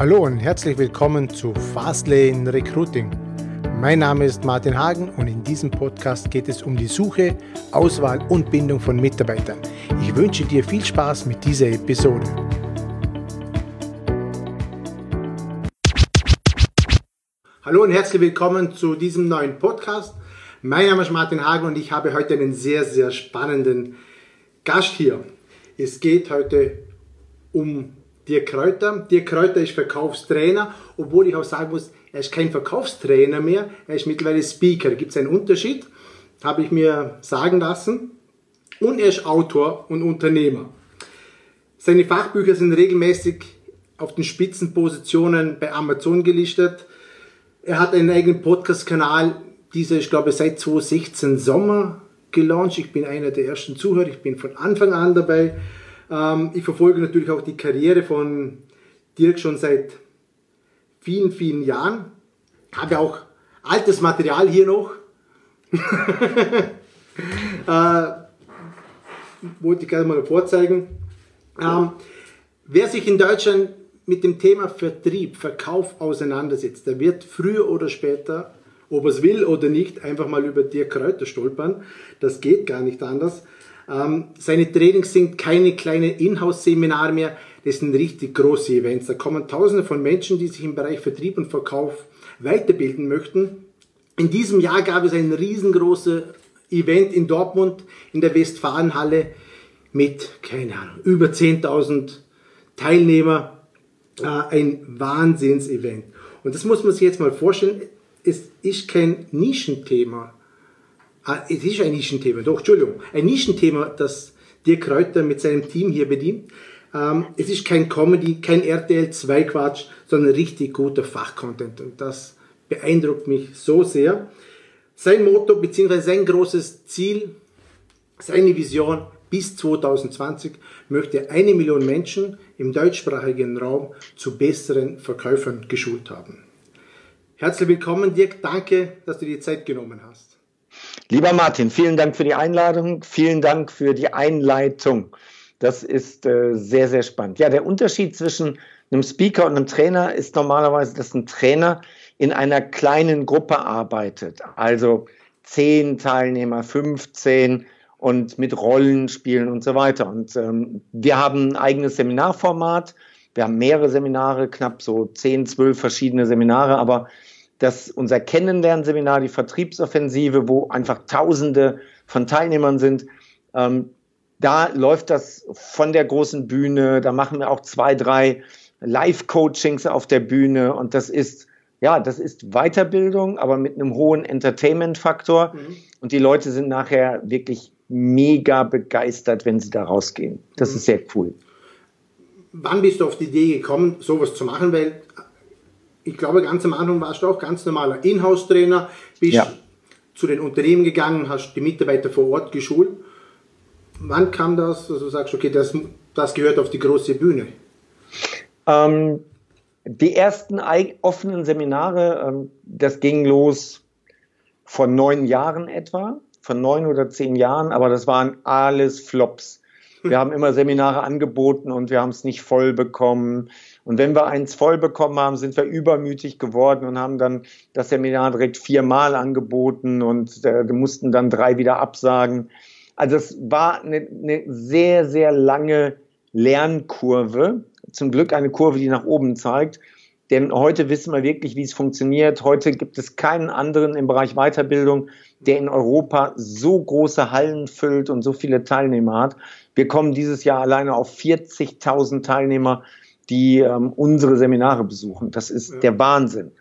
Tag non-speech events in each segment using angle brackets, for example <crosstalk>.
Hallo und herzlich willkommen zu Fastlane Recruiting. Mein Name ist Martin Hagen und in diesem Podcast geht es um die Suche, Auswahl und Bindung von Mitarbeitern. Ich wünsche dir viel Spaß mit dieser Episode. Hallo und herzlich willkommen zu diesem neuen Podcast. Mein Name ist Martin Hagen und ich habe heute einen sehr, sehr spannenden Gast hier. Es geht heute um Dirk Kräuter. Dirk Kräuter ist Verkaufstrainer, obwohl ich auch sagen muss, er ist kein Verkaufstrainer mehr, er ist mittlerweile Speaker. Gibt es einen Unterschied, habe ich mir sagen lassen. Und er ist Autor und Unternehmer. Seine Fachbücher sind regelmäßig auf den Spitzenpositionen bei Amazon gelistet. Er hat einen eigenen Podcast-Kanal, dieser ist glaube ich seit 2016 Sommer gelauncht. Ich bin einer der ersten Zuhörer, ich bin von Anfang an dabei. Ähm, ich verfolge natürlich auch die Karriere von Dirk schon seit vielen, vielen Jahren. Habe auch altes Material hier noch. <laughs> äh, wollte ich gerne mal vorzeigen. Ähm, wer sich in Deutschland mit dem Thema Vertrieb, Verkauf auseinandersetzt, der wird früher oder später, ob er es will oder nicht, einfach mal über Dirk Kräuter stolpern. Das geht gar nicht anders. Ähm, seine Trainings sind keine kleinen Inhouse-Seminare mehr, das sind richtig große Events. Da kommen tausende von Menschen, die sich im Bereich Vertrieb und Verkauf weiterbilden möchten. In diesem Jahr gab es ein riesengroßes Event in Dortmund in der Westfalenhalle mit, keine Ahnung, über 10.000 Teilnehmer. Äh, ein Wahnsinnsevent. Und das muss man sich jetzt mal vorstellen. Es ist kein Nischenthema. Ah, es ist ein Nischenthema, doch, Entschuldigung, ein Nischenthema, das Dirk Kräuter mit seinem Team hier bedient. Ähm, es ist kein Comedy, kein RTL 2 Quatsch, sondern richtig guter Fachcontent und das beeindruckt mich so sehr. Sein Motto bzw. sein großes Ziel, seine Vision bis 2020 möchte eine Million Menschen im deutschsprachigen Raum zu besseren Verkäufern geschult haben. Herzlich willkommen, Dirk. Danke, dass du dir die Zeit genommen hast. Lieber Martin, vielen Dank für die Einladung, vielen Dank für die Einleitung. Das ist äh, sehr, sehr spannend. Ja, der Unterschied zwischen einem Speaker und einem Trainer ist normalerweise, dass ein Trainer in einer kleinen Gruppe arbeitet. Also zehn Teilnehmer, 15 und mit Rollenspielen und so weiter. Und ähm, wir haben ein eigenes Seminarformat. Wir haben mehrere Seminare, knapp so zehn, zwölf verschiedene Seminare, aber dass unser Kennenlernseminar, die Vertriebsoffensive, wo einfach Tausende von Teilnehmern sind, ähm, da läuft das von der großen Bühne. Da machen wir auch zwei, drei Live-Coachings auf der Bühne und das ist ja, das ist Weiterbildung, aber mit einem hohen Entertainment-Faktor. Mhm. Und die Leute sind nachher wirklich mega begeistert, wenn sie da rausgehen. Das mhm. ist sehr cool. Wann bist du auf die Idee gekommen, sowas zu machen? Weil ich glaube, ganz am Anfang warst du auch ganz normaler Inhouse-Trainer, bist ja. zu den Unternehmen gegangen, hast die Mitarbeiter vor Ort geschult. Wann kam das, dass du sagst, okay, das, das gehört auf die große Bühne? Ähm, die ersten offenen Seminare, ähm, das ging los vor neun Jahren etwa, von neun oder zehn Jahren, aber das waren alles Flops. Wir haben immer Seminare angeboten und wir haben es nicht voll bekommen. Und wenn wir eins voll bekommen haben, sind wir übermütig geworden und haben dann das Seminar direkt viermal angeboten und äh, mussten dann drei wieder absagen. Also es war eine, eine sehr, sehr lange Lernkurve. Zum Glück eine Kurve, die nach oben zeigt. Denn heute wissen wir wirklich, wie es funktioniert. Heute gibt es keinen anderen im Bereich Weiterbildung, der in Europa so große Hallen füllt und so viele Teilnehmer hat. Wir kommen dieses Jahr alleine auf 40.000 Teilnehmer die ähm, unsere Seminare besuchen. Das ist ja. der Wahnsinn.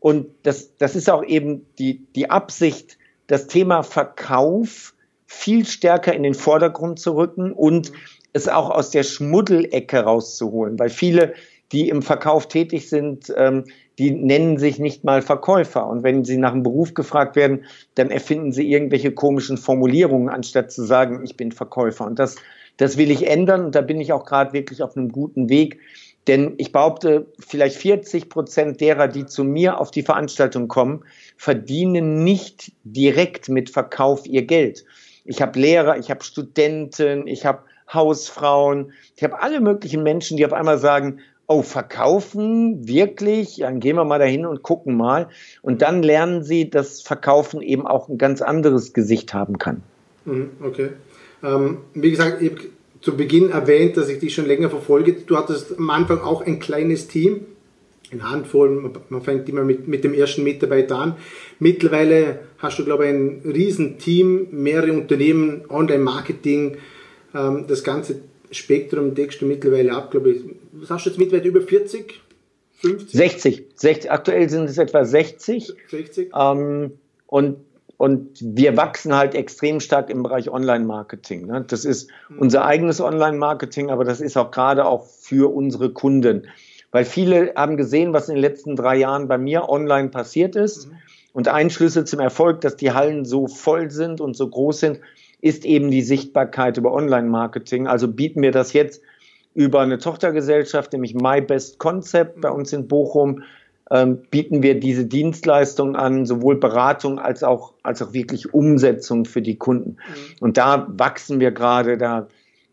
Und das, das ist auch eben die, die Absicht, das Thema Verkauf viel stärker in den Vordergrund zu rücken und mhm. es auch aus der Schmuddelecke rauszuholen, weil viele, die im Verkauf tätig sind, ähm, die nennen sich nicht mal Verkäufer. Und wenn sie nach einem Beruf gefragt werden, dann erfinden sie irgendwelche komischen Formulierungen, anstatt zu sagen, ich bin Verkäufer. Und das, das will ich ändern. Und da bin ich auch gerade wirklich auf einem guten Weg, denn ich behaupte, vielleicht 40 Prozent derer, die zu mir auf die Veranstaltung kommen, verdienen nicht direkt mit Verkauf ihr Geld. Ich habe Lehrer, ich habe Studenten, ich habe Hausfrauen, ich habe alle möglichen Menschen, die auf einmal sagen, oh, verkaufen wirklich, dann gehen wir mal dahin und gucken mal. Und dann lernen sie, dass Verkaufen eben auch ein ganz anderes Gesicht haben kann. Mhm, okay. Ähm, wie gesagt, zu Beginn erwähnt, dass ich dich schon länger verfolge. Du hattest am Anfang auch ein kleines Team, eine Handvoll, man fängt immer mit, mit dem ersten Mitarbeiter an. Mittlerweile hast du, glaube ich, ein Riesenteam, mehrere Unternehmen, Online-Marketing, ähm, das ganze Spektrum deckst du mittlerweile ab, glaube ich. Was hast du jetzt mittlerweile über 40? 50? 60. 60. Aktuell sind es etwa 60. 60. Ähm, und, und wir wachsen halt extrem stark im Bereich Online-Marketing. Ne? Das ist mhm. unser eigenes Online-Marketing, aber das ist auch gerade auch für unsere Kunden. Weil viele haben gesehen, was in den letzten drei Jahren bei mir online passiert ist. Mhm. Und ein Schlüssel zum Erfolg, dass die Hallen so voll sind und so groß sind, ist eben die Sichtbarkeit über Online-Marketing. Also bieten wir das jetzt über eine Tochtergesellschaft, nämlich My Best Concept bei uns in Bochum, ähm, bieten wir diese Dienstleistung an, sowohl Beratung als auch, als auch wirklich Umsetzung für die Kunden. Mhm. Und da wachsen wir gerade. Da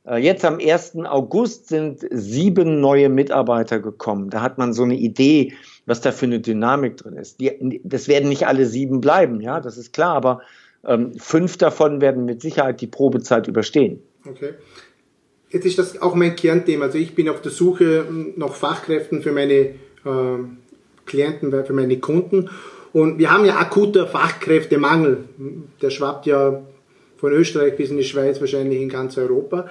äh, jetzt am 1. August sind sieben neue Mitarbeiter gekommen. Da hat man so eine Idee, was da für eine Dynamik drin ist. Die, das werden nicht alle sieben bleiben, ja, das ist klar, aber ähm, fünf davon werden mit Sicherheit die Probezeit überstehen. Okay. Jetzt ist das auch mein Kernthema. Also ich bin auf der Suche nach Fachkräften für meine äh, Klienten, für meine Kunden. Und wir haben ja akuter Fachkräftemangel. Der schwappt ja von Österreich bis in die Schweiz, wahrscheinlich in ganz Europa.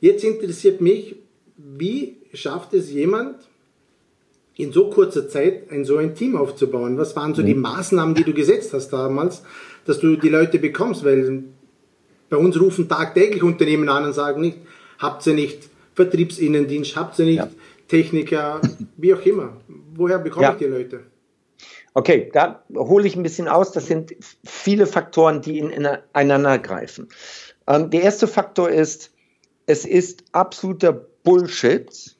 Jetzt interessiert mich, wie schafft es jemand, in so kurzer Zeit ein so ein Team aufzubauen? Was waren so die mhm. Maßnahmen, die du gesetzt hast damals, dass du die Leute bekommst, weil bei uns rufen tagtäglich Unternehmen an und sagen nicht, habt ihr nicht Vertriebsinnendienst, habt ihr nicht ja. Techniker, wie auch immer. Woher bekomme ja. ich die Leute? Okay, da hole ich ein bisschen aus. Das sind viele Faktoren, die ineinander greifen. Ähm, der erste Faktor ist, es ist absoluter Bullshit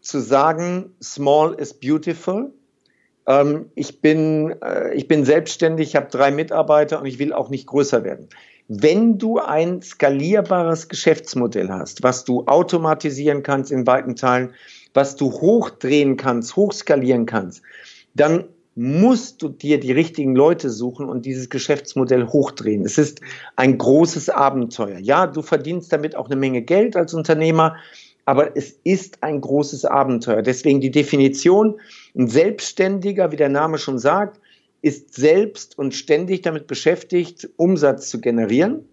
zu sagen, small is beautiful ähm, ich, bin, äh, ich bin selbstständig, ich habe drei Mitarbeiter und ich will auch nicht größer werden. Wenn du ein skalierbares Geschäftsmodell hast, was du automatisieren kannst in weiten Teilen, was du hochdrehen kannst, hochskalieren kannst, dann musst du dir die richtigen Leute suchen und dieses Geschäftsmodell hochdrehen. Es ist ein großes Abenteuer. Ja, du verdienst damit auch eine Menge Geld als Unternehmer, aber es ist ein großes Abenteuer. Deswegen die Definition, ein Selbstständiger, wie der Name schon sagt, ist selbst und ständig damit beschäftigt, Umsatz zu generieren.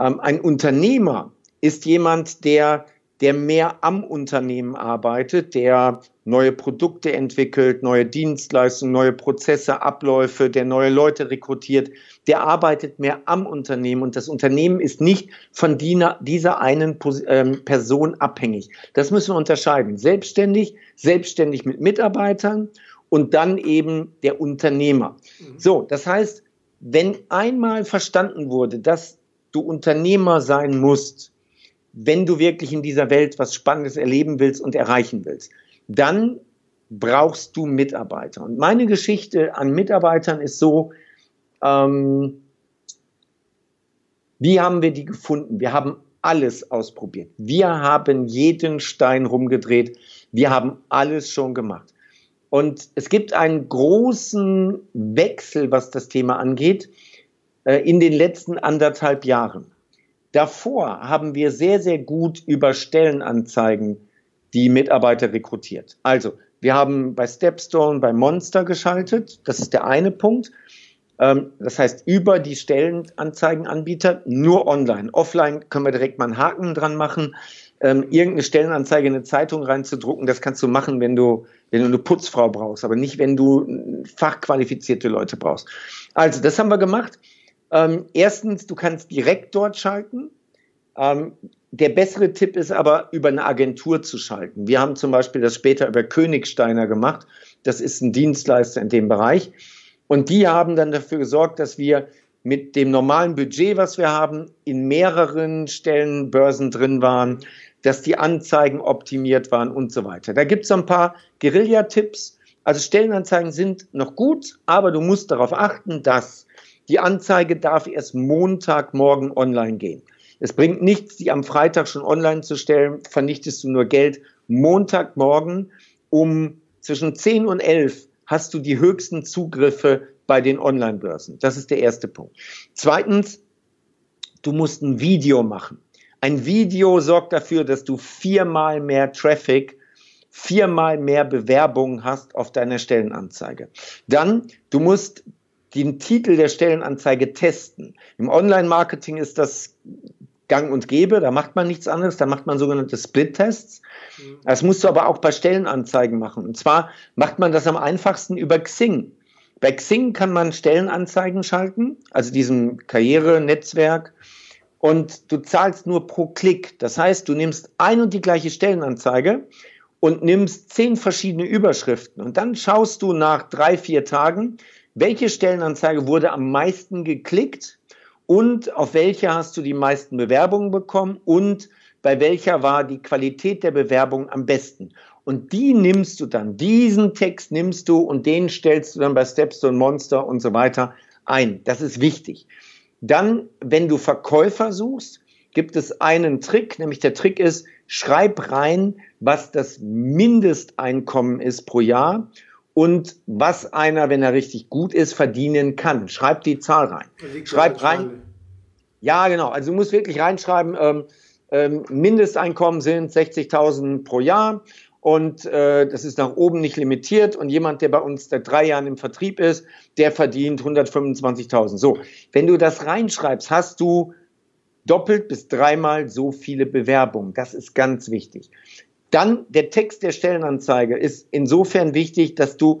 Ähm, ein Unternehmer ist jemand, der der mehr am Unternehmen arbeitet, der neue Produkte entwickelt, neue Dienstleistungen, neue Prozesse, Abläufe, der neue Leute rekrutiert, der arbeitet mehr am Unternehmen und das Unternehmen ist nicht von dieser einen ähm, Person abhängig. Das müssen wir unterscheiden. Selbstständig, selbstständig mit Mitarbeitern und dann eben der Unternehmer. Mhm. So, das heißt, wenn einmal verstanden wurde, dass du Unternehmer sein musst, wenn du wirklich in dieser Welt was Spannendes erleben willst und erreichen willst, dann brauchst du Mitarbeiter. Und meine Geschichte an Mitarbeitern ist so, ähm, wie haben wir die gefunden? Wir haben alles ausprobiert. Wir haben jeden Stein rumgedreht. Wir haben alles schon gemacht. Und es gibt einen großen Wechsel, was das Thema angeht, äh, in den letzten anderthalb Jahren. Davor haben wir sehr, sehr gut über Stellenanzeigen die Mitarbeiter rekrutiert. Also, wir haben bei Stepstone, bei Monster geschaltet. Das ist der eine Punkt. Ähm, das heißt, über die Stellenanzeigenanbieter nur online. Offline können wir direkt mal einen Haken dran machen. Ähm, irgendeine Stellenanzeige in eine Zeitung reinzudrucken, das kannst du machen, wenn du, wenn du eine Putzfrau brauchst, aber nicht, wenn du fachqualifizierte Leute brauchst. Also, das haben wir gemacht. Ähm, erstens, du kannst direkt dort schalten. Ähm, der bessere Tipp ist aber, über eine Agentur zu schalten. Wir haben zum Beispiel das später über Königsteiner gemacht. Das ist ein Dienstleister in dem Bereich. Und die haben dann dafür gesorgt, dass wir mit dem normalen Budget, was wir haben, in mehreren Stellenbörsen drin waren, dass die Anzeigen optimiert waren und so weiter. Da gibt es ein paar Guerilla-Tipps. Also Stellenanzeigen sind noch gut, aber du musst darauf achten, dass die Anzeige darf erst Montagmorgen online gehen. Es bringt nichts, die am Freitag schon online zu stellen, vernichtest du nur Geld. Montagmorgen um zwischen 10 und 11 hast du die höchsten Zugriffe bei den Online-Börsen. Das ist der erste Punkt. Zweitens, du musst ein Video machen. Ein Video sorgt dafür, dass du viermal mehr Traffic, viermal mehr Bewerbungen hast auf deiner Stellenanzeige. Dann, du musst den Titel der Stellenanzeige testen. Im Online-Marketing ist das gang und gäbe, da macht man nichts anderes, da macht man sogenannte Split-Tests. Mhm. Das musst du aber auch bei Stellenanzeigen machen. Und zwar macht man das am einfachsten über Xing. Bei Xing kann man Stellenanzeigen schalten, also diesem Karrierenetzwerk, und du zahlst nur pro Klick. Das heißt, du nimmst ein und die gleiche Stellenanzeige und nimmst zehn verschiedene Überschriften und dann schaust du nach drei, vier Tagen, welche Stellenanzeige wurde am meisten geklickt und auf welche hast du die meisten Bewerbungen bekommen und bei welcher war die Qualität der Bewerbung am besten. Und die nimmst du dann, diesen Text nimmst du und den stellst du dann bei Stepstone Monster und so weiter ein. Das ist wichtig. Dann, wenn du Verkäufer suchst, gibt es einen Trick, nämlich der Trick ist, schreib rein, was das Mindesteinkommen ist pro Jahr und was einer, wenn er richtig gut ist, verdienen kann. Schreib die Zahl rein. Schreib rein. Ja, genau. Also du musst wirklich reinschreiben, ähm, ähm, Mindesteinkommen sind 60.000 pro Jahr und äh, das ist nach oben nicht limitiert und jemand, der bei uns seit drei Jahren im Vertrieb ist, der verdient 125.000. So, wenn du das reinschreibst, hast du doppelt bis dreimal so viele Bewerbungen. Das ist ganz wichtig. Dann der Text der Stellenanzeige ist insofern wichtig, dass du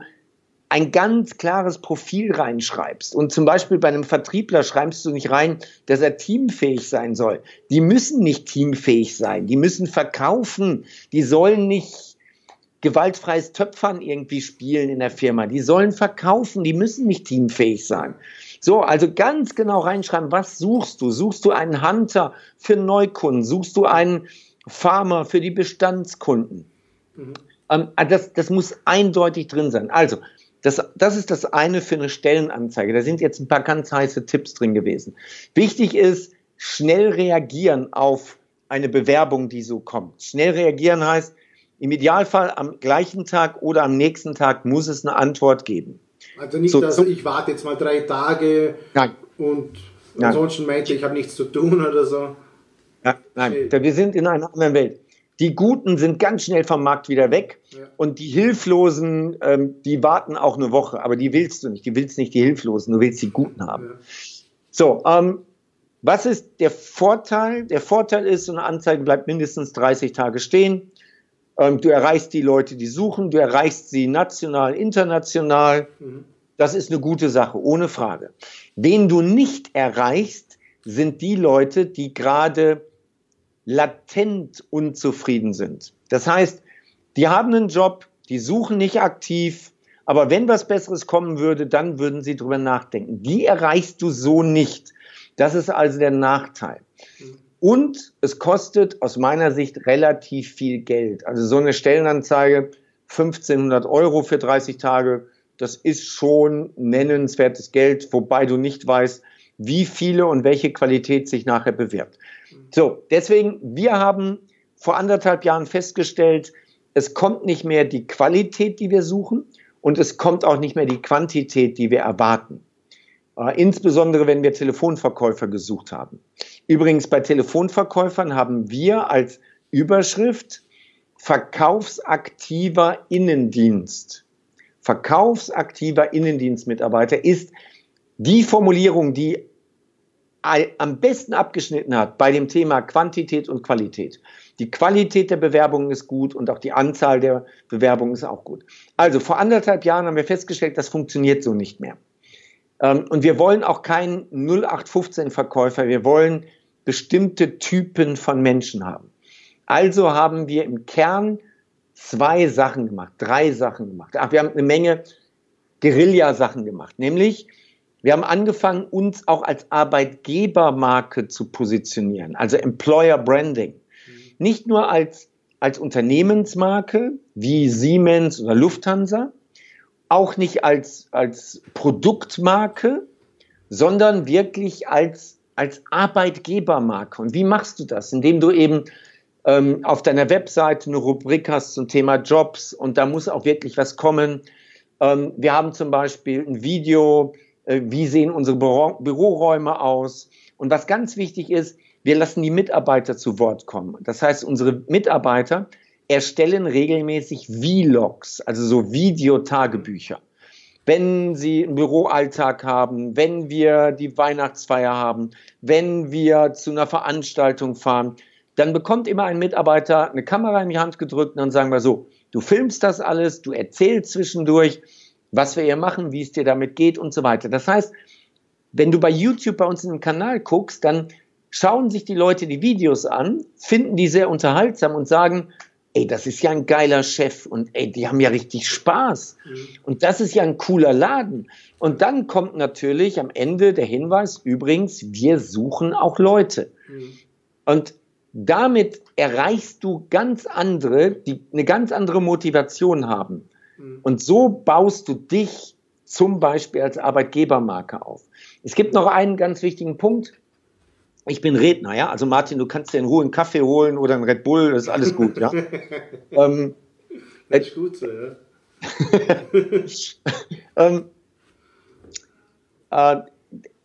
ein ganz klares Profil reinschreibst. Und zum Beispiel bei einem Vertriebler schreibst du nicht rein, dass er teamfähig sein soll. Die müssen nicht teamfähig sein. Die müssen verkaufen. Die sollen nicht gewaltfreies Töpfern irgendwie spielen in der Firma. Die sollen verkaufen. Die müssen nicht teamfähig sein. So, also ganz genau reinschreiben, was suchst du? Suchst du einen Hunter für Neukunden? Suchst du einen Farmer für die Bestandskunden? Mhm. Ähm, das, das muss eindeutig drin sein. Also, das, das ist das eine für eine Stellenanzeige. Da sind jetzt ein paar ganz heiße Tipps drin gewesen. Wichtig ist, schnell reagieren auf eine Bewerbung, die so kommt. Schnell reagieren heißt, im Idealfall am gleichen Tag oder am nächsten Tag muss es eine Antwort geben. Also nicht, so, dass ich warte jetzt mal drei Tage nein. und ansonsten meinte ich, habe nichts zu tun oder so. Nein, okay. wir sind in einer anderen Welt. Die Guten sind ganz schnell vom Markt wieder weg ja. und die Hilflosen, ähm, die warten auch eine Woche, aber die willst du nicht. Die willst nicht die Hilflosen, du willst die Guten haben. Ja. So, ähm, was ist der Vorteil? Der Vorteil ist, so eine Anzeige bleibt mindestens 30 Tage stehen. Ähm, du erreichst die Leute, die suchen, du erreichst sie national, international. Mhm. Das ist eine gute Sache, ohne Frage. Wen du nicht erreichst, sind die Leute, die gerade latent unzufrieden sind. Das heißt, die haben einen Job, die suchen nicht aktiv, aber wenn was Besseres kommen würde, dann würden sie drüber nachdenken. Die erreichst du so nicht. Das ist also der Nachteil. Und es kostet aus meiner Sicht relativ viel Geld. Also so eine Stellenanzeige, 1500 Euro für 30 Tage, das ist schon nennenswertes Geld, wobei du nicht weißt, wie viele und welche Qualität sich nachher bewirbt. So, deswegen, wir haben vor anderthalb Jahren festgestellt, es kommt nicht mehr die Qualität, die wir suchen und es kommt auch nicht mehr die Quantität, die wir erwarten. Äh, insbesondere, wenn wir Telefonverkäufer gesucht haben. Übrigens, bei Telefonverkäufern haben wir als Überschrift verkaufsaktiver Innendienst. Verkaufsaktiver Innendienstmitarbeiter ist die Formulierung, die am besten abgeschnitten hat bei dem Thema Quantität und Qualität. Die Qualität der Bewerbungen ist gut und auch die Anzahl der Bewerbungen ist auch gut. Also vor anderthalb Jahren haben wir festgestellt, das funktioniert so nicht mehr. Ähm, und wir wollen auch keinen 0815-Verkäufer, wir wollen bestimmte Typen von Menschen haben. Also haben wir im Kern zwei Sachen gemacht, drei Sachen gemacht. Ach, wir haben eine Menge Guerilla-Sachen gemacht, nämlich wir haben angefangen, uns auch als Arbeitgebermarke zu positionieren, also Employer Branding. Mhm. Nicht nur als, als Unternehmensmarke wie Siemens oder Lufthansa, auch nicht als, als Produktmarke, sondern wirklich als, als Arbeitgebermarke. Und wie machst du das? Indem du eben ähm, auf deiner Webseite eine Rubrik hast zum Thema Jobs und da muss auch wirklich was kommen. Ähm, wir haben zum Beispiel ein Video, wie sehen unsere Büro Büroräume aus. Und was ganz wichtig ist, wir lassen die Mitarbeiter zu Wort kommen. Das heißt, unsere Mitarbeiter erstellen regelmäßig Vlogs, also so Videotagebücher. Wenn sie einen Büroalltag haben, wenn wir die Weihnachtsfeier haben, wenn wir zu einer Veranstaltung fahren, dann bekommt immer ein Mitarbeiter eine Kamera in die Hand gedrückt und dann sagen wir so, du filmst das alles, du erzählst zwischendurch, was wir hier machen, wie es dir damit geht und so weiter. Das heißt, wenn du bei YouTube bei uns in den Kanal guckst, dann schauen sich die Leute die Videos an, finden die sehr unterhaltsam und sagen, ey, das ist ja ein geiler Chef und ey, die haben ja richtig Spaß. Mhm. Und das ist ja ein cooler Laden. Und dann kommt natürlich am Ende der Hinweis, übrigens, wir suchen auch Leute. Mhm. Und damit erreichst du ganz andere, die eine ganz andere Motivation haben. Mhm. Und so baust du dich zum Beispiel als Arbeitgebermarke auf. Es gibt noch einen ganz wichtigen Punkt, ich bin Redner, ja. Also Martin, du kannst dir in Ruhe einen Kaffee holen oder einen Red Bull, das ist alles gut, ja. <laughs> ähm, das ist gut so, ja. <laughs> ähm, äh,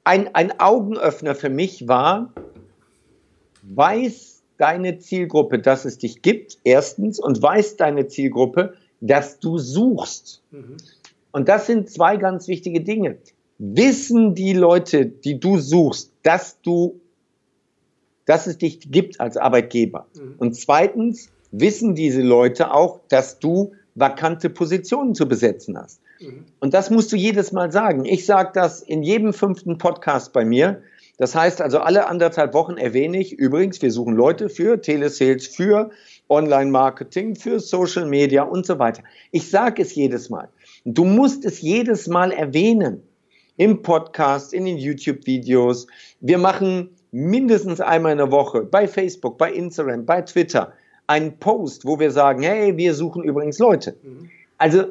ein, ein Augenöffner für mich war, weiß deine Zielgruppe, dass es dich gibt, erstens, und weiß deine Zielgruppe, dass du suchst. Mhm. Und das sind zwei ganz wichtige Dinge. Wissen die Leute, die du suchst, dass du dass es dich gibt als Arbeitgeber. Mhm. Und zweitens wissen diese Leute auch, dass du vakante Positionen zu besetzen hast. Mhm. Und das musst du jedes Mal sagen. Ich sage das in jedem fünften Podcast bei mir. Das heißt also, alle anderthalb Wochen erwähne ich, übrigens, wir suchen Leute für Telesales, für Online-Marketing, für Social Media und so weiter. Ich sage es jedes Mal. Du musst es jedes Mal erwähnen. Im Podcast, in den YouTube-Videos. Wir machen mindestens einmal in der Woche bei Facebook, bei Instagram, bei Twitter einen Post, wo wir sagen, hey, wir suchen übrigens Leute. Mhm. Also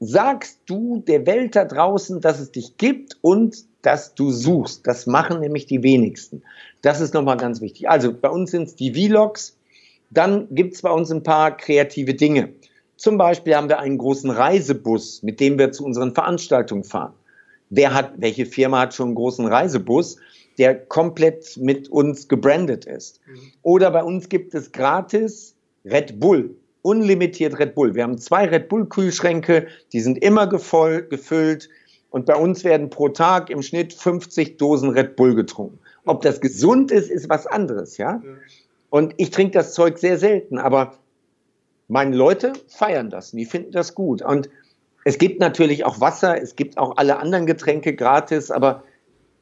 sagst du der Welt da draußen, dass es dich gibt und dass du suchst. Das machen nämlich die wenigsten. Das ist nochmal ganz wichtig. Also bei uns sind es die Vlogs. Dann gibt es bei uns ein paar kreative Dinge. Zum Beispiel haben wir einen großen Reisebus, mit dem wir zu unseren Veranstaltungen fahren. Wer hat, welche Firma hat schon einen großen Reisebus? der komplett mit uns gebrandet ist. Mhm. Oder bei uns gibt es gratis Red Bull, unlimitiert Red Bull. Wir haben zwei Red Bull Kühlschränke, die sind immer gevoll, gefüllt und bei uns werden pro Tag im Schnitt 50 Dosen Red Bull getrunken. Ob das gesund ist, ist was anderes, ja? Und ich trinke das Zeug sehr selten, aber meine Leute feiern das, die finden das gut. Und es gibt natürlich auch Wasser, es gibt auch alle anderen Getränke gratis, aber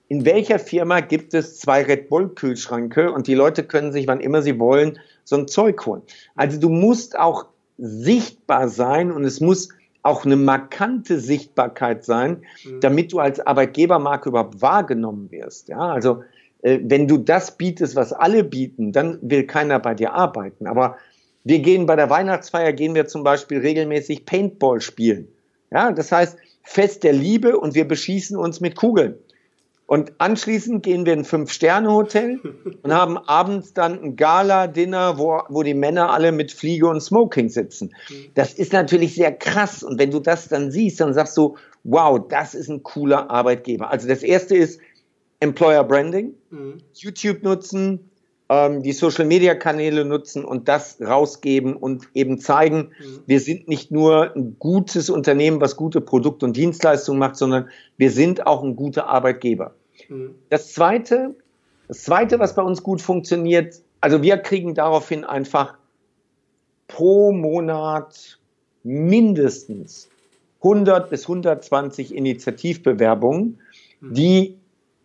in welcher Firma gibt es zwei Red Bull Kühlschränke und die Leute können sich, wann immer sie wollen, so ein Zeug holen. Also du musst auch sichtbar sein und es muss auch eine markante Sichtbarkeit sein, mhm. damit du als Arbeitgebermarke überhaupt wahrgenommen wirst. Ja, also wenn du das bietest, was alle bieten, dann will keiner bei dir arbeiten. Aber wir gehen bei der Weihnachtsfeier, gehen wir zum Beispiel regelmäßig Paintball spielen. Ja, das heißt Fest der Liebe und wir beschießen uns mit Kugeln. Und anschließend gehen wir in ein Fünf-Sterne-Hotel und haben abends dann ein Gala-Dinner, wo, wo die Männer alle mit Fliege und Smoking sitzen. Das ist natürlich sehr krass. Und wenn du das dann siehst, dann sagst du, wow, das ist ein cooler Arbeitgeber. Also das erste ist Employer Branding, mhm. YouTube nutzen, ähm, die Social-Media-Kanäle nutzen und das rausgeben und eben zeigen, mhm. wir sind nicht nur ein gutes Unternehmen, was gute Produkte und Dienstleistungen macht, sondern wir sind auch ein guter Arbeitgeber. Mhm. Das zweite, das zweite, was bei uns gut funktioniert, also wir kriegen daraufhin einfach pro Monat mindestens 100 bis 120 Initiativbewerbungen, mhm. die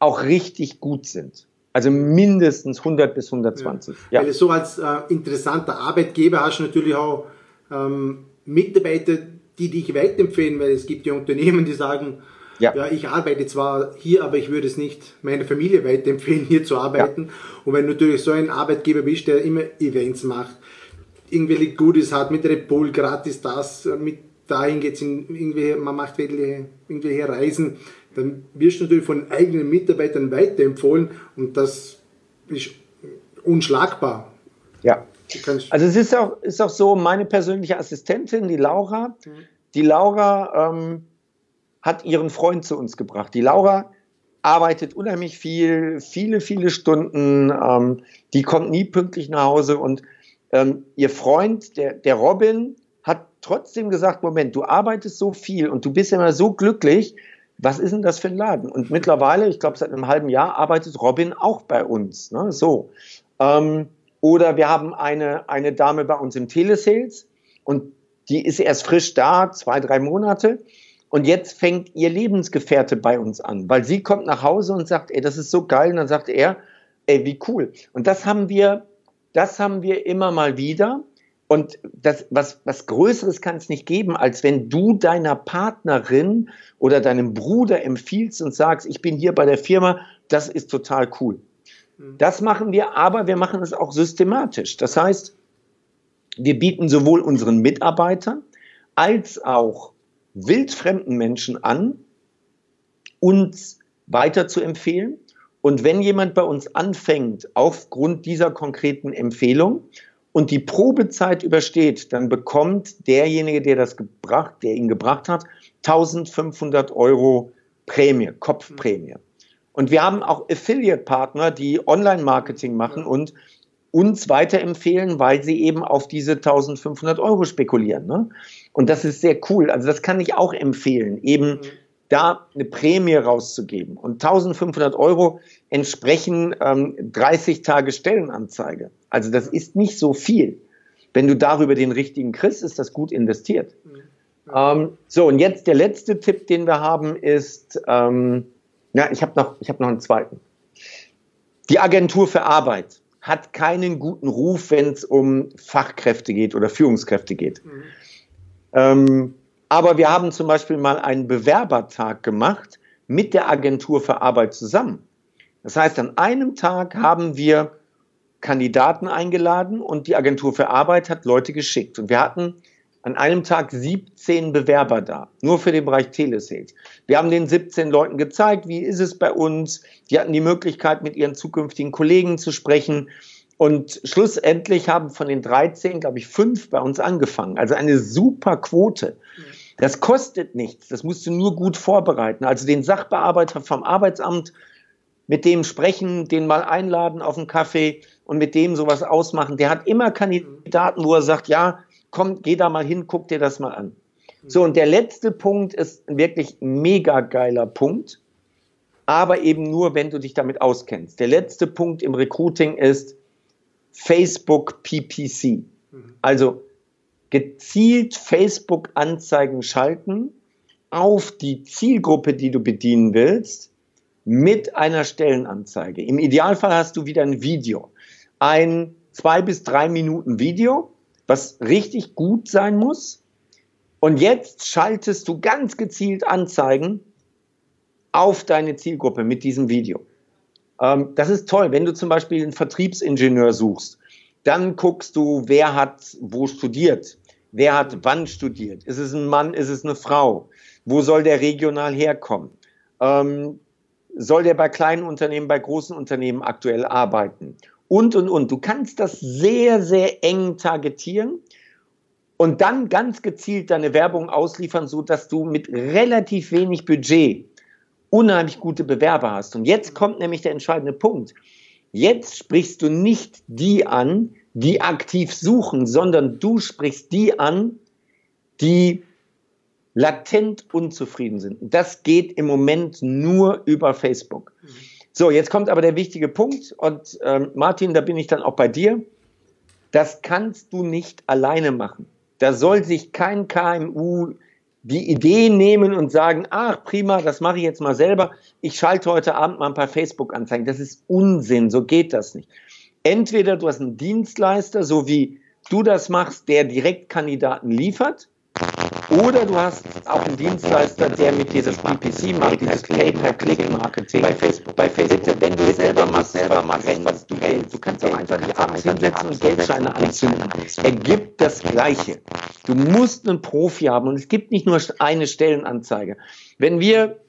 auch richtig gut sind. Also mindestens 100 bis 120. Ja. ja. so als äh, interessanter Arbeitgeber hast du natürlich auch ähm, Mitarbeiter, die dich weiterempfehlen, weil es gibt ja Unternehmen, die sagen, ja. ja. ich arbeite zwar hier, aber ich würde es nicht meiner Familie weiterempfehlen, hier zu arbeiten. Und wenn du natürlich so ein Arbeitgeber bist, der immer Events macht, irgendwelche Goodies hat, mit Red Bull, gratis das, mit dahin geht's in irgendwie, man macht irgendwelche, irgendwelche Reisen, dann wirst du natürlich von eigenen Mitarbeitern weiterempfohlen und das ist unschlagbar. Ja, Also es ist auch, ist auch so, meine persönliche Assistentin, die Laura, mhm. die Laura ähm, hat ihren Freund zu uns gebracht. Die Laura arbeitet unheimlich viel, viele, viele Stunden, ähm, die kommt nie pünktlich nach Hause und ähm, ihr Freund, der, der Robin, hat trotzdem gesagt, Moment, du arbeitest so viel und du bist immer so glücklich, was ist denn das für ein Laden? Und mittlerweile, ich glaube seit einem halben Jahr, arbeitet Robin auch bei uns. Ne? So. Ähm, oder wir haben eine, eine Dame bei uns im Telesales und die ist erst frisch da, zwei, drei Monate. Und jetzt fängt ihr Lebensgefährte bei uns an, weil sie kommt nach Hause und sagt, ey, das ist so geil. Und dann sagt er, ey, wie cool. Und das haben wir, das haben wir immer mal wieder. Und das, was, was Größeres kann es nicht geben, als wenn du deiner Partnerin oder deinem Bruder empfiehlst und sagst, ich bin hier bei der Firma, das ist total cool. Mhm. Das machen wir, aber wir machen es auch systematisch. Das heißt, wir bieten sowohl unseren Mitarbeitern als auch wildfremden Menschen an, uns weiter zu empfehlen. Und wenn jemand bei uns anfängt, aufgrund dieser konkreten Empfehlung und die Probezeit übersteht, dann bekommt derjenige, der das gebracht, der ihn gebracht hat, 1500 Euro Prämie, Kopfprämie. Und wir haben auch Affiliate-Partner, die Online-Marketing machen und uns weiterempfehlen, weil sie eben auf diese 1500 Euro spekulieren. Ne? Und das ist sehr cool. Also das kann ich auch empfehlen, eben mhm. da eine Prämie rauszugeben. Und 1500 Euro entsprechen ähm, 30 Tage Stellenanzeige. Also das ist nicht so viel. Wenn du darüber den richtigen kriegst, ist das gut investiert. Mhm. Ähm, so, und jetzt der letzte Tipp, den wir haben, ist, ähm, ja, ich habe noch, ich hab noch einen zweiten. Die Agentur für Arbeit hat keinen guten Ruf, wenn es um Fachkräfte geht oder Führungskräfte geht. Mhm. Ähm, aber wir haben zum Beispiel mal einen Bewerbertag gemacht mit der Agentur für Arbeit zusammen. Das heißt, an einem Tag haben wir Kandidaten eingeladen und die Agentur für Arbeit hat Leute geschickt. Und wir hatten an einem Tag 17 Bewerber da, nur für den Bereich Telesales. Wir haben den 17 Leuten gezeigt, wie ist es bei uns. Die hatten die Möglichkeit, mit ihren zukünftigen Kollegen zu sprechen. Und schlussendlich haben von den 13, glaube ich, fünf bei uns angefangen. Also eine super Quote. Das kostet nichts. Das musst du nur gut vorbereiten. Also den Sachbearbeiter vom Arbeitsamt, mit dem sprechen, den mal einladen auf einen Kaffee und mit dem sowas ausmachen. Der hat immer Kandidaten, wo er sagt, ja, komm, geh da mal hin, guck dir das mal an. So, und der letzte Punkt ist ein wirklich mega geiler Punkt, aber eben nur, wenn du dich damit auskennst. Der letzte Punkt im Recruiting ist, Facebook PPC. Mhm. Also gezielt Facebook-Anzeigen schalten auf die Zielgruppe, die du bedienen willst, mit einer Stellenanzeige. Im Idealfall hast du wieder ein Video. Ein zwei bis drei Minuten Video, was richtig gut sein muss. Und jetzt schaltest du ganz gezielt Anzeigen auf deine Zielgruppe mit diesem Video. Ähm, das ist toll. Wenn du zum Beispiel einen Vertriebsingenieur suchst, dann guckst du, wer hat wo studiert, wer hat wann studiert. Ist es ein Mann, ist es eine Frau? Wo soll der regional herkommen? Ähm, soll der bei kleinen Unternehmen, bei großen Unternehmen aktuell arbeiten? Und, und, und. Du kannst das sehr, sehr eng targetieren und dann ganz gezielt deine Werbung ausliefern, so dass du mit relativ wenig Budget unheimlich gute Bewerber hast. Und jetzt kommt nämlich der entscheidende Punkt. Jetzt sprichst du nicht die an, die aktiv suchen, sondern du sprichst die an, die latent unzufrieden sind. Das geht im Moment nur über Facebook. So, jetzt kommt aber der wichtige Punkt und ähm, Martin, da bin ich dann auch bei dir. Das kannst du nicht alleine machen. Da soll sich kein KMU die Idee nehmen und sagen, ach prima, das mache ich jetzt mal selber. Ich schalte heute Abend mal ein paar Facebook-Anzeigen. Das ist Unsinn, so geht das nicht. Entweder du hast einen Dienstleister, so wie du das machst, der direkt Kandidaten liefert, oder du hast auch einen Dienstleister, der mit diesem PPC macht, dieses Pay-per-Click-Marketing. Bei Facebook, bei Facebook, wenn du selber machst, selber machst, was du willst. Du kannst auch einfach die Abends hinsetzen und Geldscheine anzünden. Ergibt das Gleiche. Du musst einen Profi haben und es gibt nicht nur eine Stellenanzeige. Wenn wir,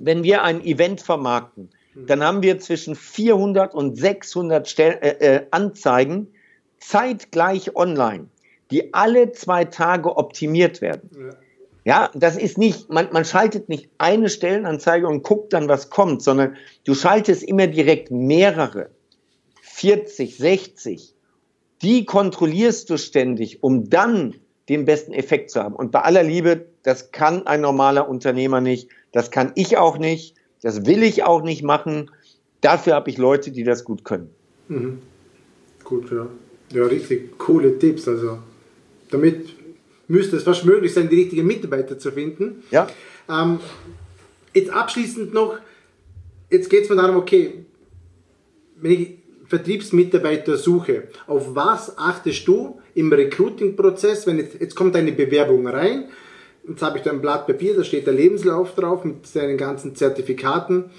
wenn wir ein Event vermarkten, dann haben wir zwischen 400 und 600 Stell äh, äh, Anzeigen, zeitgleich online, die alle zwei Tage optimiert werden. Ja. Ja, das ist nicht, man, man schaltet nicht eine Stellenanzeige und guckt dann, was kommt, sondern du schaltest immer direkt mehrere. 40, 60. Die kontrollierst du ständig, um dann den besten Effekt zu haben. Und bei aller Liebe, das kann ein normaler Unternehmer nicht, das kann ich auch nicht, das will ich auch nicht machen. Dafür habe ich Leute, die das gut können. Mhm. Gut, ja. Ja, richtig coole Tipps. Also damit müsste es fast möglich sein, die richtigen Mitarbeiter zu finden. Ja. Ähm, jetzt abschließend noch, jetzt geht es mir darum, okay, wenn ich Vertriebsmitarbeiter suche, auf was achtest du im Recruiting-Prozess, wenn jetzt, jetzt kommt eine Bewerbung rein, jetzt habe ich da ein Blatt Papier, da steht der Lebenslauf drauf mit seinen ganzen Zertifikaten.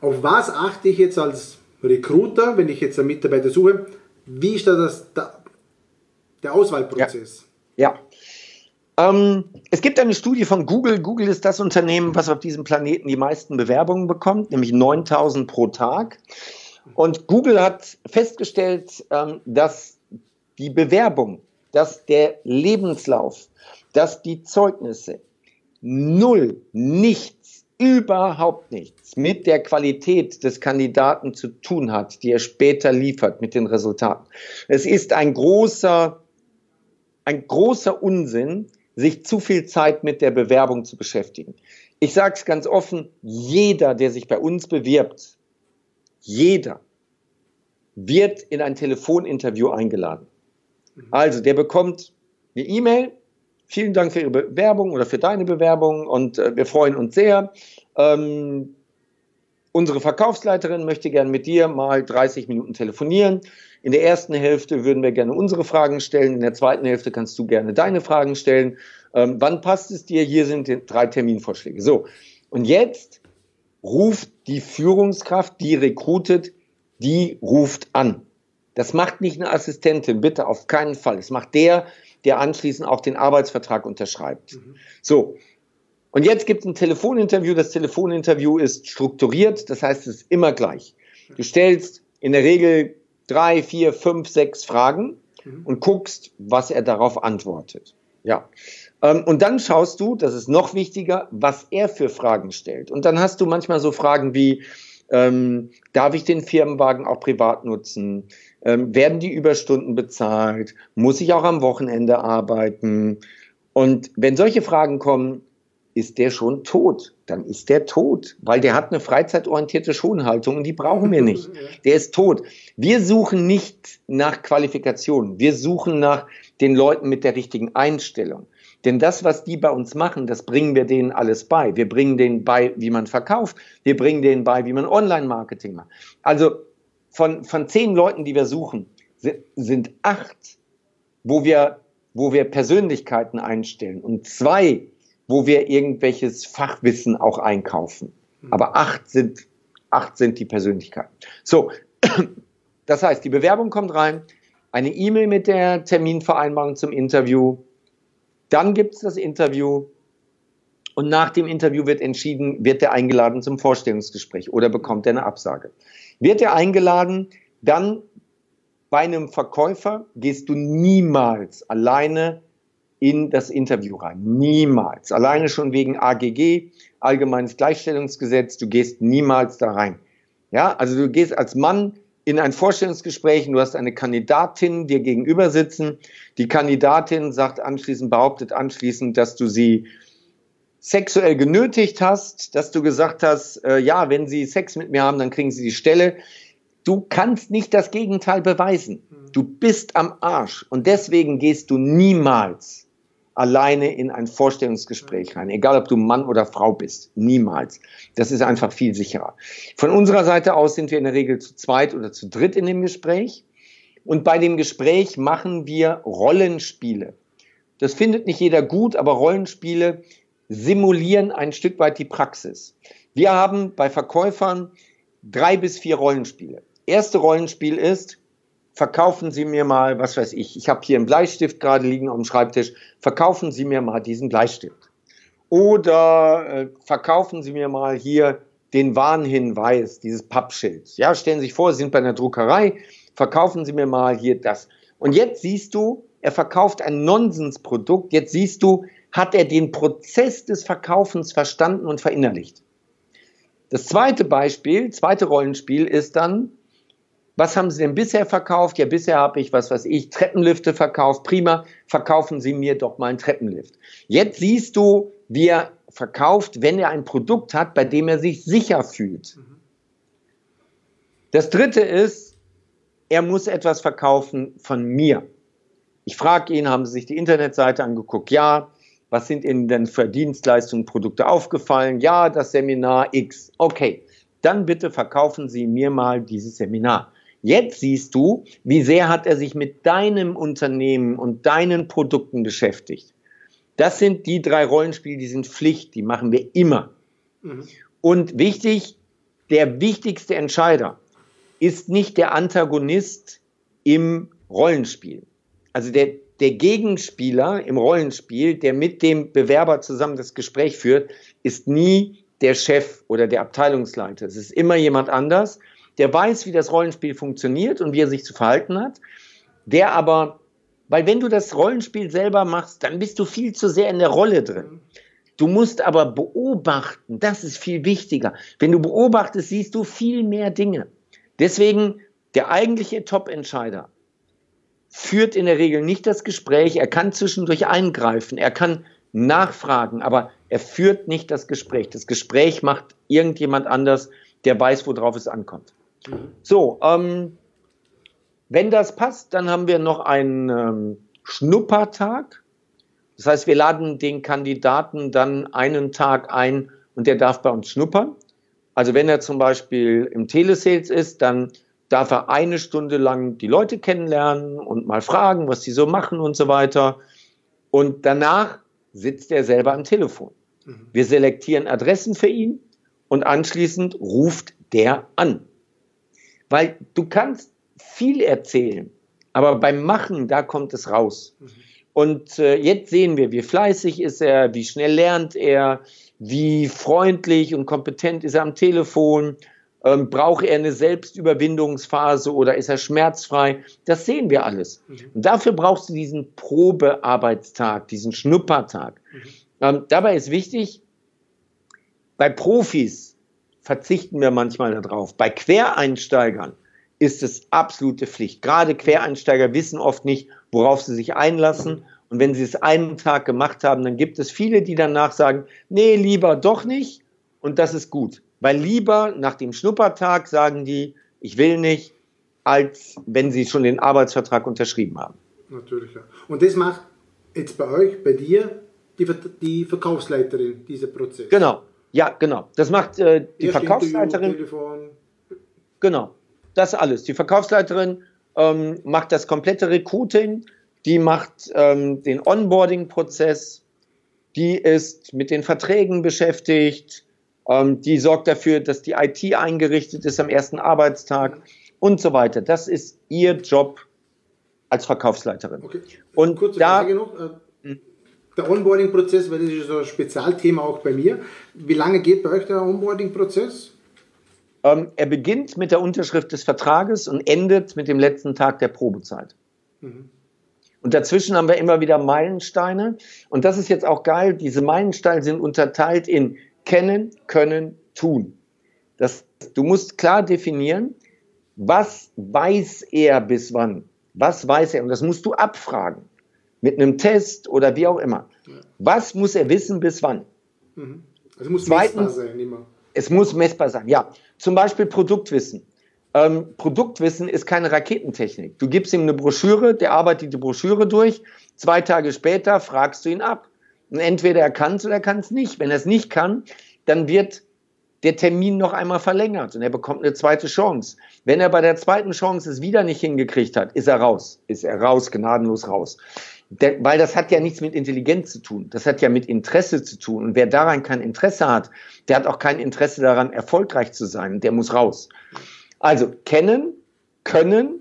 Auf was achte ich jetzt als Recruiter, wenn ich jetzt einen Mitarbeiter suche? Wie ist da das, der Auswahlprozess? Ja. Ja. Ähm, es gibt eine Studie von Google. Google ist das Unternehmen, was auf diesem Planeten die meisten Bewerbungen bekommt, nämlich 9000 pro Tag. Und Google hat festgestellt, ähm, dass die Bewerbung, dass der Lebenslauf, dass die Zeugnisse null, nichts, überhaupt nichts mit der Qualität des Kandidaten zu tun hat, die er später liefert mit den Resultaten. Es ist ein großer, ein großer Unsinn, sich zu viel Zeit mit der Bewerbung zu beschäftigen. Ich sage es ganz offen, jeder, der sich bei uns bewirbt, jeder wird in ein Telefoninterview eingeladen. Also der bekommt eine E-Mail, vielen Dank für Ihre Bewerbung oder für deine Bewerbung und äh, wir freuen uns sehr. Ähm, unsere Verkaufsleiterin möchte gerne mit dir mal 30 Minuten telefonieren. In der ersten Hälfte würden wir gerne unsere Fragen stellen, in der zweiten Hälfte kannst du gerne deine Fragen stellen. Ähm, wann passt es dir? Hier sind drei Terminvorschläge. So, und jetzt ruft die Führungskraft, die rekrutet, die ruft an. Das macht nicht eine Assistentin, bitte auf keinen Fall. Das macht der, der anschließend auch den Arbeitsvertrag unterschreibt. Mhm. So. Und jetzt gibt es ein Telefoninterview. Das Telefoninterview ist strukturiert, das heißt, es ist immer gleich. Du stellst in der Regel drei, vier, fünf, sechs Fragen mhm. und guckst, was er darauf antwortet. Ja. Ähm, und dann schaust du, das ist noch wichtiger, was er für Fragen stellt. Und dann hast du manchmal so Fragen wie, ähm, darf ich den Firmenwagen auch privat nutzen? Ähm, werden die Überstunden bezahlt? Muss ich auch am Wochenende arbeiten? Und wenn solche Fragen kommen, ist der schon tot. Dann ist der tot, weil der hat eine freizeitorientierte Schonhaltung und die brauchen wir nicht. <laughs> Der ist tot. Wir suchen nicht nach Qualifikationen. Wir suchen nach den Leuten mit der richtigen Einstellung. Denn das, was die bei uns machen, das bringen wir denen alles bei. Wir bringen denen bei, wie man verkauft. Wir bringen denen bei, wie man Online-Marketing macht. Also von, von zehn Leuten, die wir suchen, sind, sind acht, wo wir, wo wir Persönlichkeiten einstellen und zwei, wo wir irgendwelches Fachwissen auch einkaufen. Aber acht sind, acht sind die Persönlichkeiten. So. <clears throat> Das heißt, die Bewerbung kommt rein, eine E-Mail mit der Terminvereinbarung zum Interview, dann gibt es das Interview und nach dem Interview wird entschieden, wird er eingeladen zum Vorstellungsgespräch oder bekommt er eine Absage. Wird er eingeladen, dann bei einem Verkäufer gehst du niemals alleine in das Interview rein. Niemals. Alleine schon wegen AGG, Allgemeines Gleichstellungsgesetz, du gehst niemals da rein. Ja, also du gehst als Mann in ein Vorstellungsgespräch und du hast eine Kandidatin dir gegenüber sitzen. Die Kandidatin sagt anschließend, behauptet anschließend, dass du sie sexuell genötigt hast, dass du gesagt hast, äh, ja, wenn sie Sex mit mir haben, dann kriegen sie die Stelle. Du kannst nicht das Gegenteil beweisen. Du bist am Arsch und deswegen gehst du niemals alleine in ein Vorstellungsgespräch rein, egal ob du Mann oder Frau bist. Niemals. Das ist einfach viel sicherer. Von unserer Seite aus sind wir in der Regel zu zweit oder zu dritt in dem Gespräch. Und bei dem Gespräch machen wir Rollenspiele. Das findet nicht jeder gut, aber Rollenspiele simulieren ein Stück weit die Praxis. Wir haben bei Verkäufern drei bis vier Rollenspiele. Erste Rollenspiel ist, verkaufen Sie mir mal, was weiß ich, ich habe hier einen Bleistift gerade liegen auf dem Schreibtisch, verkaufen Sie mir mal diesen Bleistift. Oder äh, verkaufen Sie mir mal hier den Warnhinweis, dieses Pappschild. Ja, stellen Sie sich vor, Sie sind bei einer Druckerei, verkaufen Sie mir mal hier das. Und jetzt siehst du, er verkauft ein Nonsensprodukt. Jetzt siehst du, hat er den Prozess des Verkaufens verstanden und verinnerlicht. Das zweite Beispiel, zweite Rollenspiel ist dann, was haben Sie denn bisher verkauft? Ja, bisher habe ich, was weiß ich, Treppenlifte verkauft. Prima, verkaufen Sie mir doch mal einen Treppenlift. Jetzt siehst du, wie er verkauft, wenn er ein Produkt hat, bei dem er sich sicher fühlt. Das dritte ist, er muss etwas verkaufen von mir. Ich frage ihn, haben Sie sich die Internetseite angeguckt? Ja. Was sind Ihnen denn für Dienstleistungen, Produkte aufgefallen? Ja, das Seminar X. Okay, dann bitte verkaufen Sie mir mal dieses Seminar. Jetzt siehst du, wie sehr hat er sich mit deinem Unternehmen und deinen Produkten beschäftigt. Das sind die drei Rollenspiele, die sind Pflicht, die machen wir immer. Mhm. Und wichtig, der wichtigste Entscheider ist nicht der Antagonist im Rollenspiel. Also der, der Gegenspieler im Rollenspiel, der mit dem Bewerber zusammen das Gespräch führt, ist nie der Chef oder der Abteilungsleiter. Es ist immer jemand anders, der weiß, wie das Rollenspiel funktioniert und wie er sich zu verhalten hat, der aber, weil wenn du das Rollenspiel selber machst, dann bist du viel zu sehr in der Rolle drin. Du musst aber beobachten, das ist viel wichtiger. Wenn du beobachtest, siehst du viel mehr Dinge. Deswegen der eigentliche Top-Entscheider führt in der Regel nicht das Gespräch, er kann zwischendurch eingreifen, er kann nachfragen, aber er führt nicht das Gespräch. Das Gespräch macht irgendjemand anders, der weiß, worauf es ankommt. So, ähm, wenn das passt, dann haben wir noch einen ähm, Schnuppertag. Das heißt, wir laden den Kandidaten dann einen Tag ein und der darf bei uns schnuppern. Also wenn er zum Beispiel im Telesales ist, dann darf er eine Stunde lang die Leute kennenlernen und mal fragen, was sie so machen und so weiter. Und danach sitzt er selber am Telefon. Mhm. Wir selektieren Adressen für ihn und anschließend ruft der an. Weil du kannst viel erzählen, aber beim Machen, da kommt es raus. Mhm. Und äh, jetzt sehen wir, wie fleißig ist er, wie schnell lernt er, wie freundlich und kompetent ist er am Telefon ähm, braucht er eine Selbstüberwindungsphase oder ist er schmerzfrei? Das sehen wir alles. Mhm. Und dafür brauchst du diesen Probearbeitstag, diesen Schnuppertag. Mhm. Ähm, dabei ist wichtig, bei Profis verzichten wir manchmal darauf. Bei Quereinsteigern ist es absolute Pflicht. Gerade Quereinsteiger wissen oft nicht, worauf sie sich einlassen. Und wenn sie es einen Tag gemacht haben, dann gibt es viele, die danach sagen, nee, lieber doch nicht. Und das ist gut. Weil lieber nach dem Schnuppertag sagen die, ich will nicht, als wenn sie schon den Arbeitsvertrag unterschrieben haben. Natürlich, ja. Und das macht jetzt bei euch, bei dir, die, die Verkaufsleiterin, dieser Prozess. Genau, ja, genau. Das macht äh, die Erst Verkaufsleiterin. Genau, das alles. Die Verkaufsleiterin ähm, macht das komplette Recruiting, die macht ähm, den Onboarding-Prozess, die ist mit den Verträgen beschäftigt, ähm, die sorgt dafür, dass die IT eingerichtet ist am ersten Arbeitstag und so weiter. Das ist ihr Job als Verkaufsleiterin. Okay. Und Kurze da, Frage noch. Der Onboarding-Prozess, weil das ist so ein Spezialthema auch bei mir. Wie lange geht bei euch der Onboarding-Prozess? Ähm, er beginnt mit der Unterschrift des Vertrages und endet mit dem letzten Tag der Probezeit. Mhm. Und dazwischen haben wir immer wieder Meilensteine. Und das ist jetzt auch geil. Diese Meilensteine sind unterteilt in kennen, können, tun. Das, du musst klar definieren, was weiß er bis wann? Was weiß er? Und das musst du abfragen. Mit einem Test oder wie auch immer. Was muss er wissen bis wann? Mhm. Also muss Zweitens, messbar sein, immer. Es muss messbar sein, ja. Zum Beispiel Produktwissen. Ähm, Produktwissen ist keine Raketentechnik. Du gibst ihm eine Broschüre, der arbeitet die Broschüre durch. Zwei Tage später fragst du ihn ab. Und entweder er kann es oder er kann es nicht. Wenn er es nicht kann, dann wird der Termin noch einmal verlängert und er bekommt eine zweite Chance. Wenn er bei der zweiten Chance es wieder nicht hingekriegt hat, ist er raus. Ist er raus, gnadenlos raus. Der, weil das hat ja nichts mit Intelligenz zu tun. Das hat ja mit Interesse zu tun. Und wer daran kein Interesse hat, der hat auch kein Interesse daran, erfolgreich zu sein. Der muss raus. Also kennen, können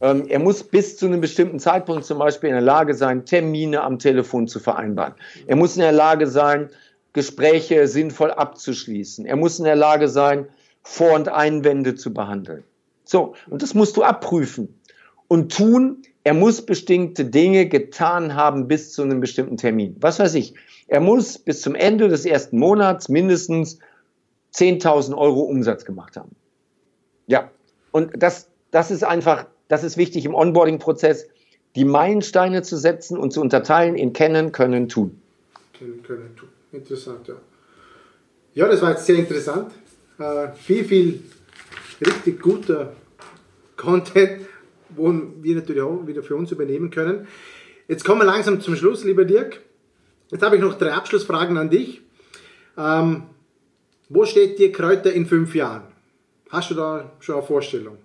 ähm, er muss bis zu einem bestimmten Zeitpunkt zum Beispiel in der Lage sein, Termine am Telefon zu vereinbaren. Er muss in der Lage sein, Gespräche sinnvoll abzuschließen. Er muss in der Lage sein, Vor- und Einwände zu behandeln. So, und das musst du abprüfen. Und tun, er muss bestimmte Dinge getan haben bis zu einem bestimmten Termin. Was weiß ich. Er muss bis zum Ende des ersten Monats mindestens 10.000 Euro Umsatz gemacht haben. Ja, und das, das ist einfach, das ist wichtig im Onboarding-Prozess, die Meilensteine zu setzen und zu unterteilen in kennen, können, tun. Kennen, können, tun. Interessant, ja. Ja, das war jetzt sehr interessant. Äh, viel, viel richtig guter Content, wo wir natürlich auch wieder für uns übernehmen können. Jetzt kommen wir langsam zum Schluss, lieber Dirk. Jetzt habe ich noch drei Abschlussfragen an dich. Ähm, wo steht dir Kräuter in fünf Jahren? Hast du da schon eine Vorstellung?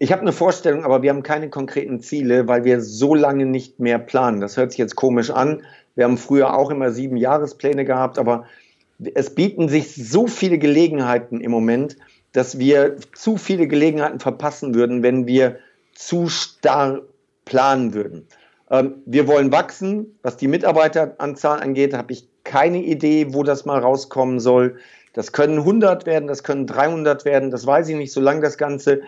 Ich habe eine Vorstellung, aber wir haben keine konkreten Ziele, weil wir so lange nicht mehr planen. Das hört sich jetzt komisch an. Wir haben früher auch immer sieben Jahrespläne gehabt, aber es bieten sich so viele Gelegenheiten im Moment, dass wir zu viele Gelegenheiten verpassen würden, wenn wir zu starr planen würden. Ähm, wir wollen wachsen. Was die Mitarbeiteranzahl angeht, habe ich keine Idee, wo das mal rauskommen soll. Das können 100 werden, das können 300 werden, das weiß ich nicht, solange das Ganze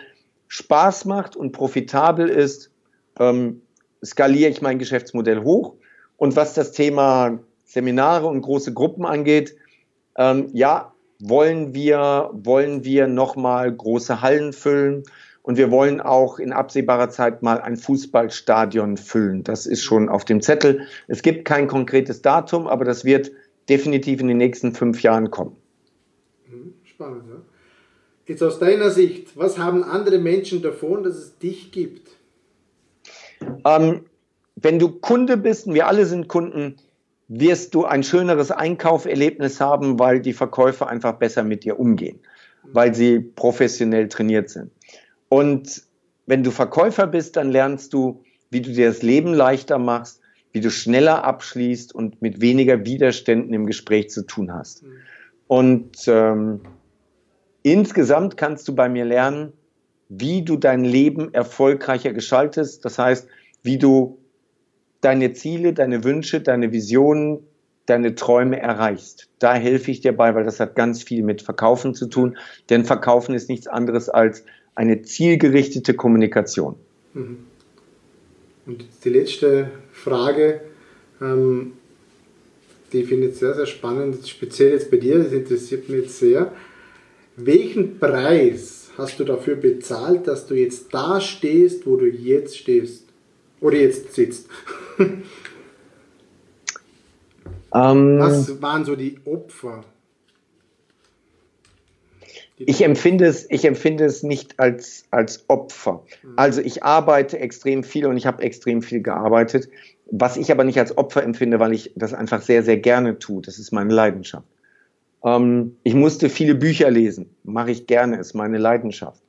Spaß macht und profitabel ist, ähm, skaliere ich mein Geschäftsmodell hoch. Und was das Thema Seminare und große Gruppen angeht, ähm, ja, wollen wir, wollen wir nochmal große Hallen füllen und wir wollen auch in absehbarer Zeit mal ein Fußballstadion füllen. Das ist schon auf dem Zettel. Es gibt kein konkretes Datum, aber das wird definitiv in den nächsten fünf Jahren kommen. Mhm, spannend, ja. Jetzt aus deiner Sicht, was haben andere Menschen davon, dass es dich gibt? Ähm, wenn du Kunde bist, und wir alle sind Kunden, wirst du ein schöneres Einkauferlebnis haben, weil die Verkäufer einfach besser mit dir umgehen, weil sie professionell trainiert sind. Und wenn du Verkäufer bist, dann lernst du, wie du dir das Leben leichter machst, wie du schneller abschließt und mit weniger Widerständen im Gespräch zu tun hast. Und ähm, insgesamt kannst du bei mir lernen, wie du dein Leben erfolgreicher gestaltest. Das heißt, wie du deine Ziele, deine Wünsche, deine Visionen, deine Träume erreichst. Da helfe ich dir bei, weil das hat ganz viel mit Verkaufen zu tun. Denn Verkaufen ist nichts anderes als eine zielgerichtete Kommunikation. Mhm. Und die letzte Frage, ähm, die finde ich sehr, sehr spannend, speziell jetzt bei dir, das interessiert mich jetzt sehr. Welchen Preis hast du dafür bezahlt, dass du jetzt da stehst, wo du jetzt stehst? Oder jetzt sitzt? <laughs> Ähm, Was waren so die Opfer? Ich empfinde es, ich empfinde es nicht als, als Opfer. Mhm. Also ich arbeite extrem viel und ich habe extrem viel gearbeitet, was ich aber nicht als Opfer empfinde, weil ich das einfach sehr, sehr gerne tue. Das ist meine Leidenschaft. Ähm, ich musste viele Bücher lesen, mache ich gerne, ist meine Leidenschaft.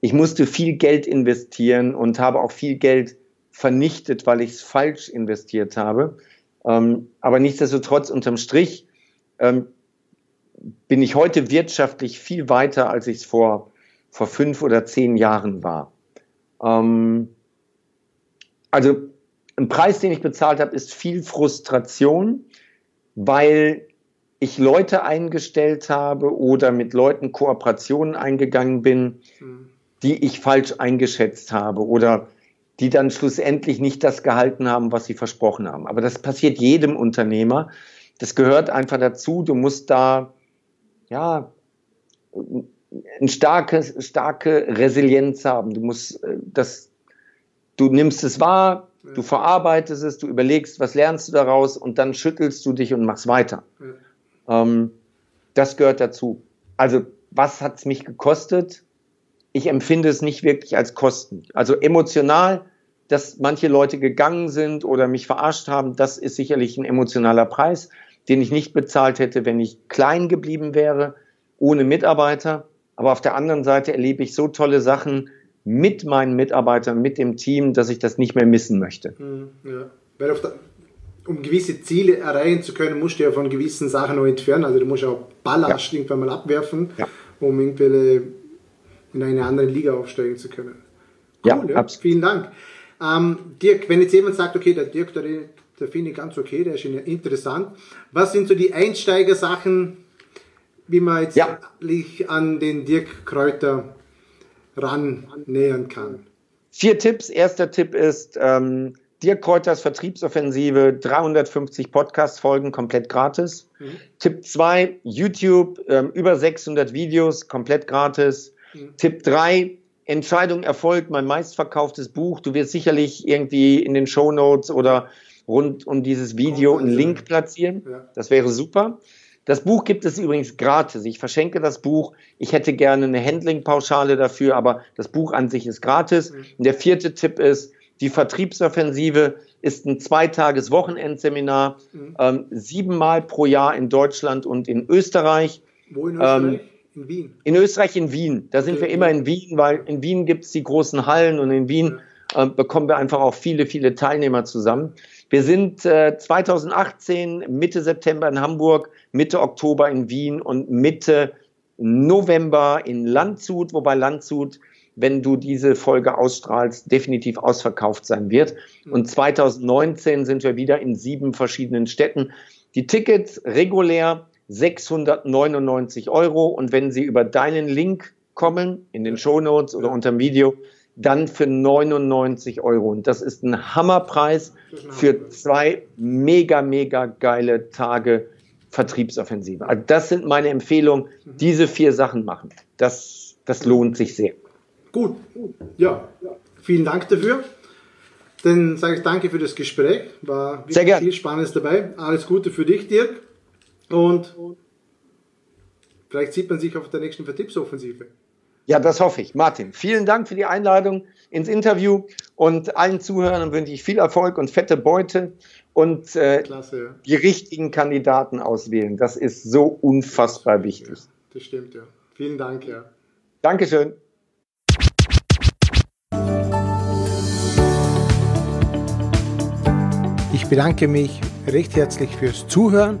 Ich musste viel Geld investieren und habe auch viel Geld vernichtet, weil ich es falsch investiert habe. Ähm, aber nichtsdestotrotz unterm Strich ähm, bin ich heute wirtschaftlich viel weiter, als ich es vor, vor fünf oder zehn Jahren war. Ähm, also ein Preis, den ich bezahlt habe, ist viel Frustration, weil ich Leute eingestellt habe oder mit Leuten Kooperationen eingegangen bin, hm. die ich falsch eingeschätzt habe oder die dann schlussendlich nicht das gehalten haben, was sie versprochen haben. Aber das passiert jedem Unternehmer. Das gehört einfach dazu. Du musst da ja, eine starke, starke Resilienz haben. Du musst äh, das, du nimmst es wahr, du verarbeitest es, du überlegst, was lernst du daraus und dann schüttelst du dich und machst weiter. Ähm, das gehört dazu. Also, was hat es mich gekostet? Ich empfinde es nicht wirklich als Kosten. Also emotional, dass manche Leute gegangen sind oder mich verarscht haben, das ist sicherlich ein emotionaler Preis den ich nicht bezahlt hätte, wenn ich klein geblieben wäre, ohne Mitarbeiter. Aber auf der anderen Seite erlebe ich so tolle Sachen mit meinen Mitarbeitern, mit dem Team, dass ich das nicht mehr missen möchte. Hm, ja. Weil der, um gewisse Ziele erreichen zu können, musst du ja von gewissen Sachen noch entfernen. Also du musst auch Ballast ja. irgendwann mal abwerfen, ja. um irgendwie in eine andere Liga aufsteigen zu können. Cool, ja, ja. Vielen Dank. Ähm, Dirk, wenn jetzt jemand sagt, okay, der Dirk, der der finde ich ganz okay, der ist interessant. Was sind so die Einsteigersachen, wie man jetzt ja. an den Dirk Kräuter ran nähern kann? Vier Tipps. Erster Tipp ist ähm, Dirk Kräuters Vertriebsoffensive, 350 Podcast-Folgen komplett gratis. Mhm. Tipp 2, YouTube, ähm, über 600 Videos komplett gratis. Mhm. Tipp 3, Entscheidung Erfolg, mein meistverkauftes Buch. Du wirst sicherlich irgendwie in den Show Notes oder rund um dieses Video einen Link platzieren. Das wäre super. Das Buch gibt es übrigens gratis. Ich verschenke das Buch. Ich hätte gerne eine Handling-Pauschale dafür, aber das Buch an sich ist gratis. Mhm. Und der vierte Tipp ist, die Vertriebsoffensive ist ein zweitages Wochenendseminar, mhm. ähm, siebenmal pro Jahr in Deutschland und in Österreich. Wo in Österreich? Ähm, in Wien. In Österreich, in Wien. Da sind okay. wir immer in Wien, weil in Wien gibt es die großen Hallen und in Wien äh, bekommen wir einfach auch viele, viele Teilnehmer zusammen. Wir sind äh, 2018 Mitte September in Hamburg, Mitte Oktober in Wien und Mitte November in Landshut, wobei Landshut, wenn du diese Folge ausstrahlst, definitiv ausverkauft sein wird. Und 2019 sind wir wieder in sieben verschiedenen Städten. Die Tickets regulär 699 Euro und wenn sie über deinen Link kommen, in den Show Notes oder unter dem Video, dann für 99 Euro. Und das ist ein Hammerpreis für zwei mega, mega geile Tage Vertriebsoffensive. Also das sind meine Empfehlungen. Diese vier Sachen machen. Das, das lohnt sich sehr. Gut. Ja. Vielen Dank dafür. Dann sage ich danke für das Gespräch. War sehr gerne. viel Spannendes dabei. Alles Gute für dich, Dirk. Und vielleicht sieht man sich auf der nächsten Vertriebsoffensive. Ja, das hoffe ich. Martin, vielen Dank für die Einladung ins Interview und allen Zuhörern wünsche ich viel Erfolg und fette Beute und äh, Klasse, ja. die richtigen Kandidaten auswählen. Das ist so unfassbar wichtig. Ja, das stimmt, ja. Vielen Dank, ja. Dankeschön. Ich bedanke mich recht herzlich fürs Zuhören